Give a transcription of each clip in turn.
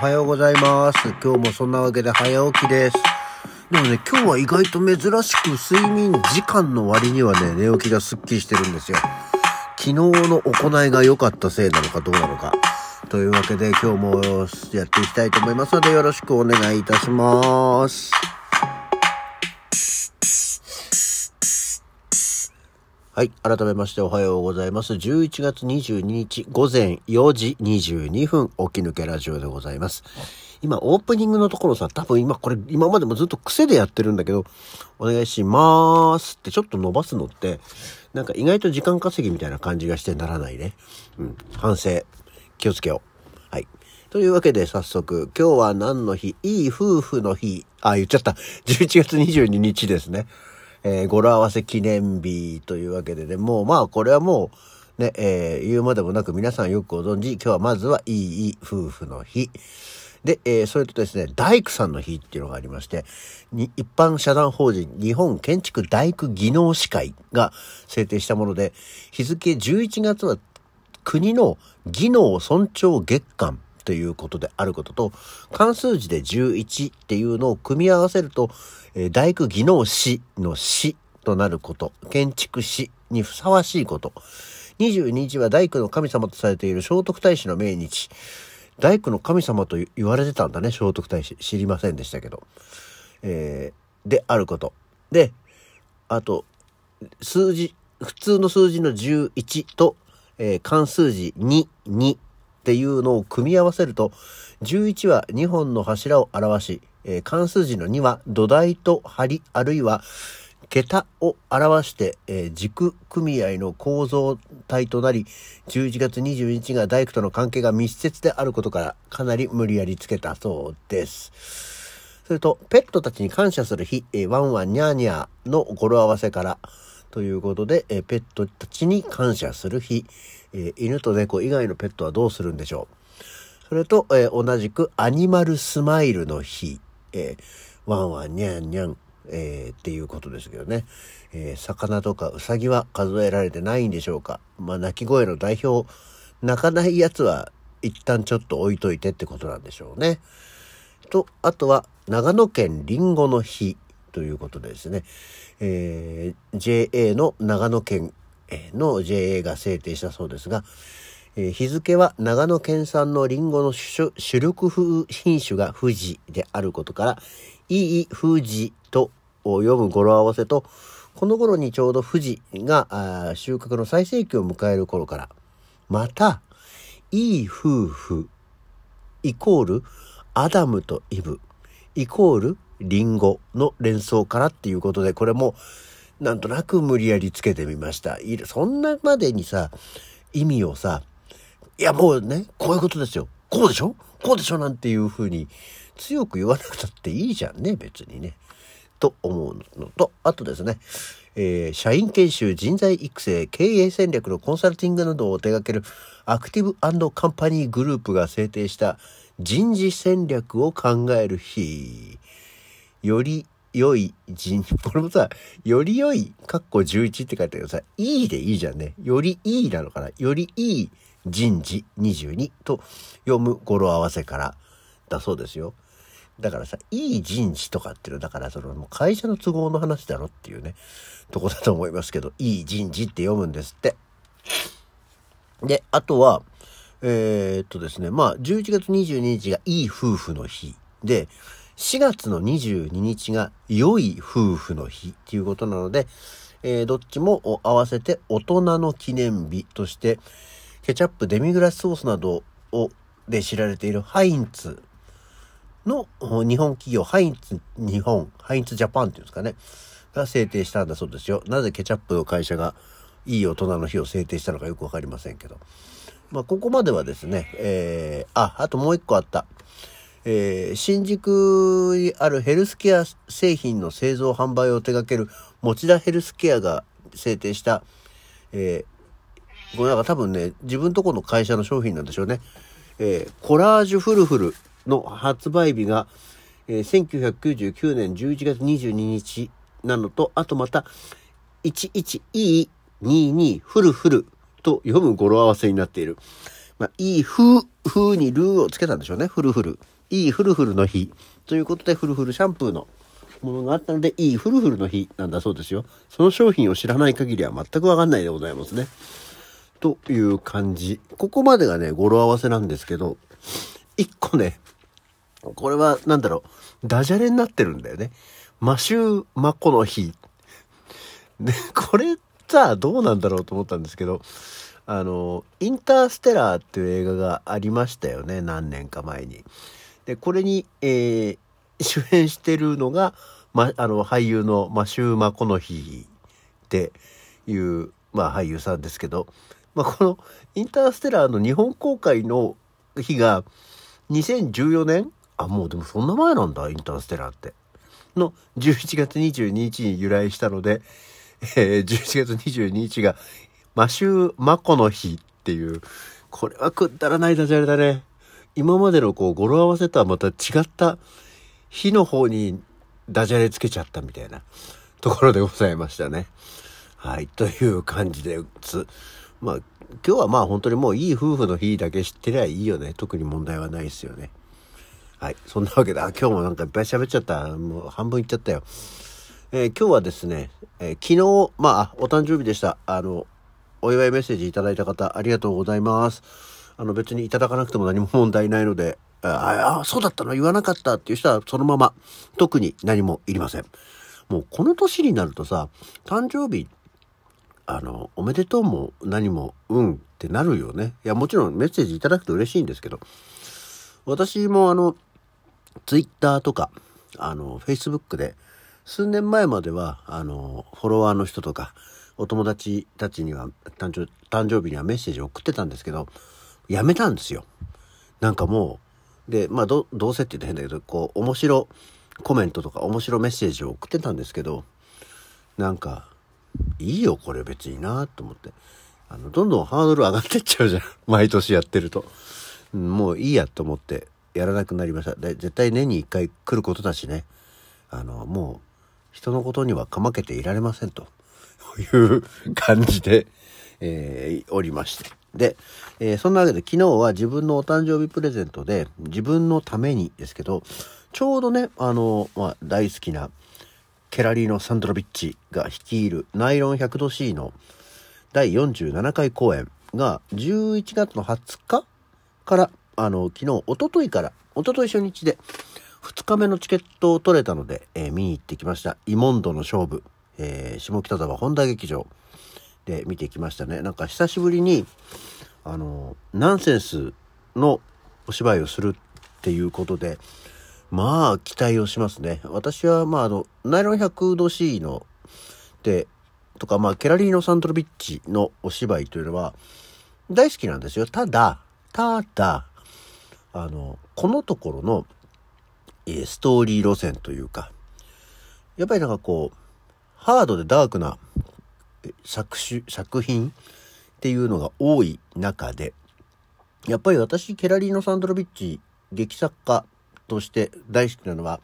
はようございます。今日もそんなわけで早起きです。でもね、今日は意外と珍しく睡眠時間の割にはね、寝起きがスッキリしてるんですよ。昨日の行いが良かったせいなのかどうなのか。というわけで今日もやっていきたいと思いますのでよろしくお願いいたします。はい。改めましておはようございます。11月22日午前4時22分、起き抜けラジオでございます。今、オープニングのところさ、多分今これ、今までもずっと癖でやってるんだけど、お願いしまーすってちょっと伸ばすのって、なんか意外と時間稼ぎみたいな感じがしてならないね。うん。反省。気をつけよう。はい。というわけで早速、今日は何の日？いい夫婦の日。あ、言っちゃった。11月22日ですね。えー語呂合わせ記念日というわけでね、もうまあこれはもうね、えー言うまでもなく皆さんよくご存知、今日はまずはいい夫婦の日。で、えーそれとですね、大工さんの日っていうのがありまして、に一般社団法人日本建築大工技能士会が制定したもので、日付11月は国の技能尊重月間ということであることと、関数字で11っていうのを組み合わせると、えー大工技能士の士となること、建築士にふさわしいこと。22日は大工の神様とされている聖徳太子の命日。大工の神様と言われてたんだね、聖徳太子。知りませんでしたけど。えーであること。で、あと、数字、普通の数字の11と、えー漢数字2、2っていうのを組み合わせると、11は2本の柱を表し、えー漢数字の2は土台と梁あるいは桁を表して、えー軸組合の構造体となり、11月22日が大工との関係が密接であることから、かなり無理やりつけたそうです。それと、ペットたちに感謝する日、えーワンワンニャーニャーの語呂合わせから、ということで、えーペットたちに感謝する日、えー犬と猫以外のペットはどうするんでしょう？それと、えー同じくアニマルスマイルの日、えーワンワンニャンニャン、えーっていうことですけどね、えー魚とかウサギは数えられてないんでしょうか？まあ、鳴き声の代表、鳴かないやつは一旦ちょっと置いといてってことなんでしょうね。と、あとは、長野県リンゴの日ということでですね、えー JA の長野県の JA が制定したそうですが、え日付は長野県産のリンゴの主力品種が富士であることから、いい富士と読む語呂合わせと、この頃にちょうど富士が収穫の最盛期を迎える頃から、また、いい夫婦イコールアダムとイブイコールリンゴの連想からっていうことでこれもなんとなく無理やりつけてみました。そんなまでにさ意味をさいやもうねこういうことですよ。こうでしょ？こうでしょ？なんていうふうに強く言わなくたっていいじゃんね別にね。と思うのとあとですねえー社員研修人材育成経営戦略のコンサルティングなどを手掛けるアクティブカンパニーグループが制定した人事戦略を考える日。より良い人これもさより良いかっこ11って書いてあるけどさいいでいいじゃんね。よりいいなのかな。よりいい人事22と読む語呂合わせからだそうですよ。だからさ、いい人事とかっていうのは、だからそのもう会社の都合の話だろっていうね、とこだと思いますけど、いい人事って読むんですって。で、あとは、えーっとですね、まあ、11月22日がいい夫婦の日で、4月の22日が良い夫婦の日っていうことなので、えーどっちも合わせて大人の記念日として、ケチャップ、デミグラスソースなどをで知られているハインツの日本企業ハインツ日本、ハインツジャパンっていうんですかね、が制定したんだそうですよ。なぜケチャップの会社がいい大人の日を制定したのかよくわかりませんけど。まあ、ここまではですね、えー、あ、あともう一個あった。えー新宿にあるヘルスケア製品の製造販売を手掛ける持田ヘルスケアが制定した、えーこれなんか多分ね、自分とこの会社の商品なんでしょうね。えーコラージュフルフルの発売日が、えー1999年11月22日なのと、あとまた、11E22 フルフルと読む語呂合わせになっている。まあ、いい風、風にルーをつけたんでしょうね。フルフル。いいフルフルの日。ということで、フルフルシャンプーのものがあったので、いいフルフルの日なんだそうですよ。その商品を知らない限りは全くわかんないでございますね。という感じ。ここまでがね、語呂合わせなんですけど、一個ね、これは、なんだろう、ダジャレになってるんだよね。マシューマコの日。で、これさ、どうなんだろうと思ったんですけど、あの、インターステラーっていう映画がありましたよね、何年か前に。で、これに、えー、主演してるのが、ま、あの、俳優のマシュー・マコノヒーっていう、まあ、俳優さんですけど、まあ、このインターステラーの日本公開の日が2014年？あ、もうでもそんな前なんだ、インターステラーって。の11月22日に由来したので、えー、11月22日がマシュー・マコの日っていう、これはくだらないダジャレだね。今までのこう語呂合わせとはまた違った日の方にダジャレつけちゃったみたいな ところでございましたね。はい、という感じです。まあ、今日はまあ本当にもういい夫婦の日だけ知ってりゃいいよね。特に問題はないですよね。はい。そんなわけで、あ、今日もなんかいっぱい喋っちゃった。もう半分いっちゃったよ。えー、今日はですね、えー、昨日、まあ、お誕生日でした。あの、お祝いメッセージいただいた方、ありがとうございます。あの、別にいただかなくても何も問題ないので、ああ、そうだったの？言わなかったっていう人はそのまま、特に何もいりません。もうこの年になるとさ、誕生日、あの、おめでとうも何も、うんってなるよね。いや、もちろんメッセージいただくと嬉しいんですけど、私もあの、ツイッターとか、あの、フェイスブックで、数年前までは、あの、フォロワーの人とか、お友達たちには誕生、誕生日にはメッセージを送ってたんですけど、やめたんですよ。なんかもう、で、まあど、どうせって言って変だけど、こう、面白コメントとか面白メッセージを送ってたんですけど、なんか、いいよ、これ別になと思って。あの、どんどんハードル上がってっちゃうじゃん。毎年やってると。もういいやと思ってやらなくなりました。で、絶対年に一回来ることだしね。あの、もう、人のことにはかまけていられませんと いう感じで、えー、おりまして。で、えー、そんなわけで昨日は自分のお誕生日プレゼントで自分のためにですけど、ちょうどね、あの、まあ、大好きなケラリーノ・サンドロビッチが率いるナイロン100度 C の第47回公演が11月の20日から、あの、昨日、おとといから、おととい初日で2日目のチケットを取れたので、えー、見に行ってきました。イモンドの勝負、えー、下北沢本田劇場。で見てきましたね。なんか久しぶりに、あの、ナンセンスのお芝居をするっていうことで、まあ、期待をしますね。私は、まあ、あの、ナイロン100度 C の、で、とか、まあ、ケラリーノ・サントロビッチのお芝居というのは、大好きなんですよ。ただ、ただ、あの、このところの、えー、ストーリー路線というか、やっぱりなんかこう、ハードでダークな作詞作品っていうのが多い中でやっぱり私ケラリーノ・サンドロビッチ劇作家として大好きなのは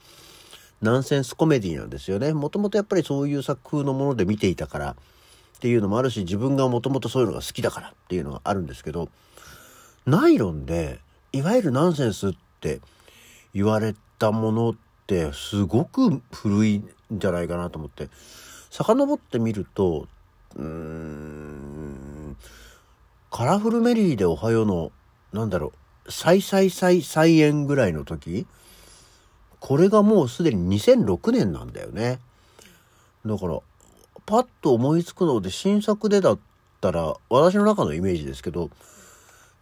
ナンセンスコメディなんですよね。もともとやっぱりそういう作風のもので見ていたからっていうのもあるし自分がもともとそういうのが好きだからっていうのがあるんですけどナイロンでいわゆるナンセンスって言われたものってすごく古いんじゃないかなと思って遡ってみるとうーん、カラフルメリーでおはようの、なんだろう、再再再再演ぐらいの時これがもうすでに2006年なんだよね。だから、パッと思いつくので新作でだったら、私の中のイメージですけど、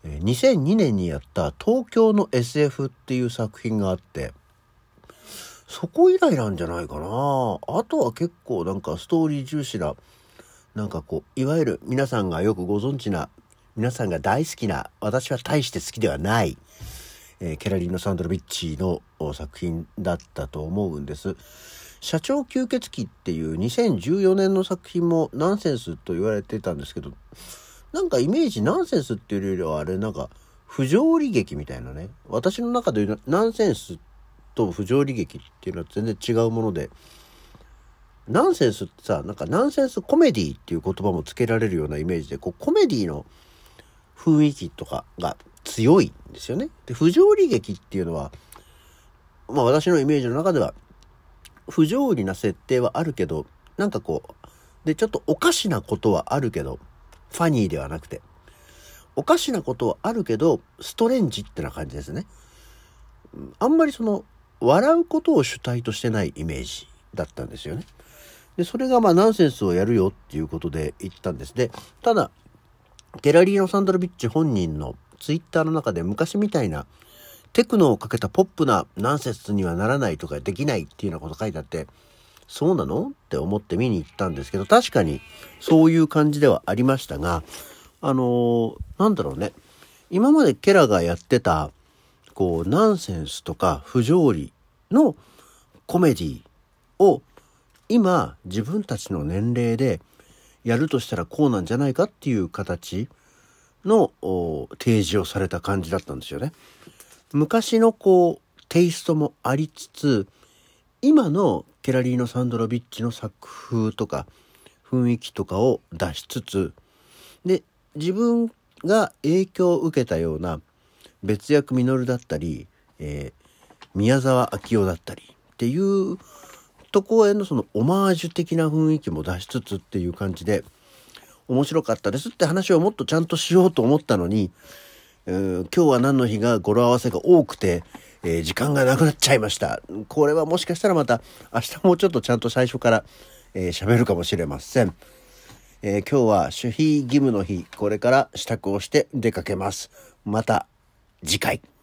2002年にやった東京の SF っていう作品があって、そこ以来なんじゃないかな。あとは結構なんかストーリー重視ななんかこういわゆる皆さんがよくご存知な皆さんが大好きな私は大して好きではない、えー、ケラリーノ・サンドロビッチの作品だったと思うんです。社長吸血鬼っていう2014年の作品もナンセンスと言われてたんですけどなんかイメージナンセンスっていうよりはあれなんか不条理劇みたいなね私の中でナンセンスと不条理劇っていうのは全然違うものでナンセンスってさ、なんかナンセンスコメディっていう言葉もつけられるようなイメージで、こうコメディの雰囲気とかが強いんですよね。で、不条理劇っていうのは、まあ私のイメージの中では、不条理な設定はあるけど、なんかこう、で、ちょっとおかしなことはあるけど、ファニーではなくて、おかしなことはあるけど、ストレンジってな感じですね。あんまりその、笑うことを主体としてないイメージだったんですよね。で、それがまあナンセンスをやるよっていうことで言ったんです。で、ただ、ゲラリーノ・サンドロビッチ本人のツイッターの中で昔みたいなテクノをかけたポップなナンセンスにはならないとかできないっていうようなこと書いてあって、そうなの？って思って見に行ったんですけど、確かにそういう感じではありましたが、あのー、なんだろうね。今までケラがやってた、こう、ナンセンスとか不条理のコメディを今自分たちの年齢でやるとしたらこうなんじゃないかっていう形の提示をされた感じだったんですよね。昔のこうテイストもありつつ今のケラリーノ・サンドロビッチの作風とか雰囲気とかを出しつつで自分が影響を受けたような別役稔だったり、えー、宮沢明夫だったりっていうとこへのそのオマージュ的な雰囲気も出しつつっていう感じで面白かったですって話をもっとちゃんとしようと思ったのに、えー、今日は何の日が語呂合わせが多くて、えー、時間がなくなっちゃいました。これはもしかしたらまた明日もうちょっとちゃんと最初からえー、喋るかもしれません。えー、今日は守秘義務の日、これから支度をして出かけます。また次回。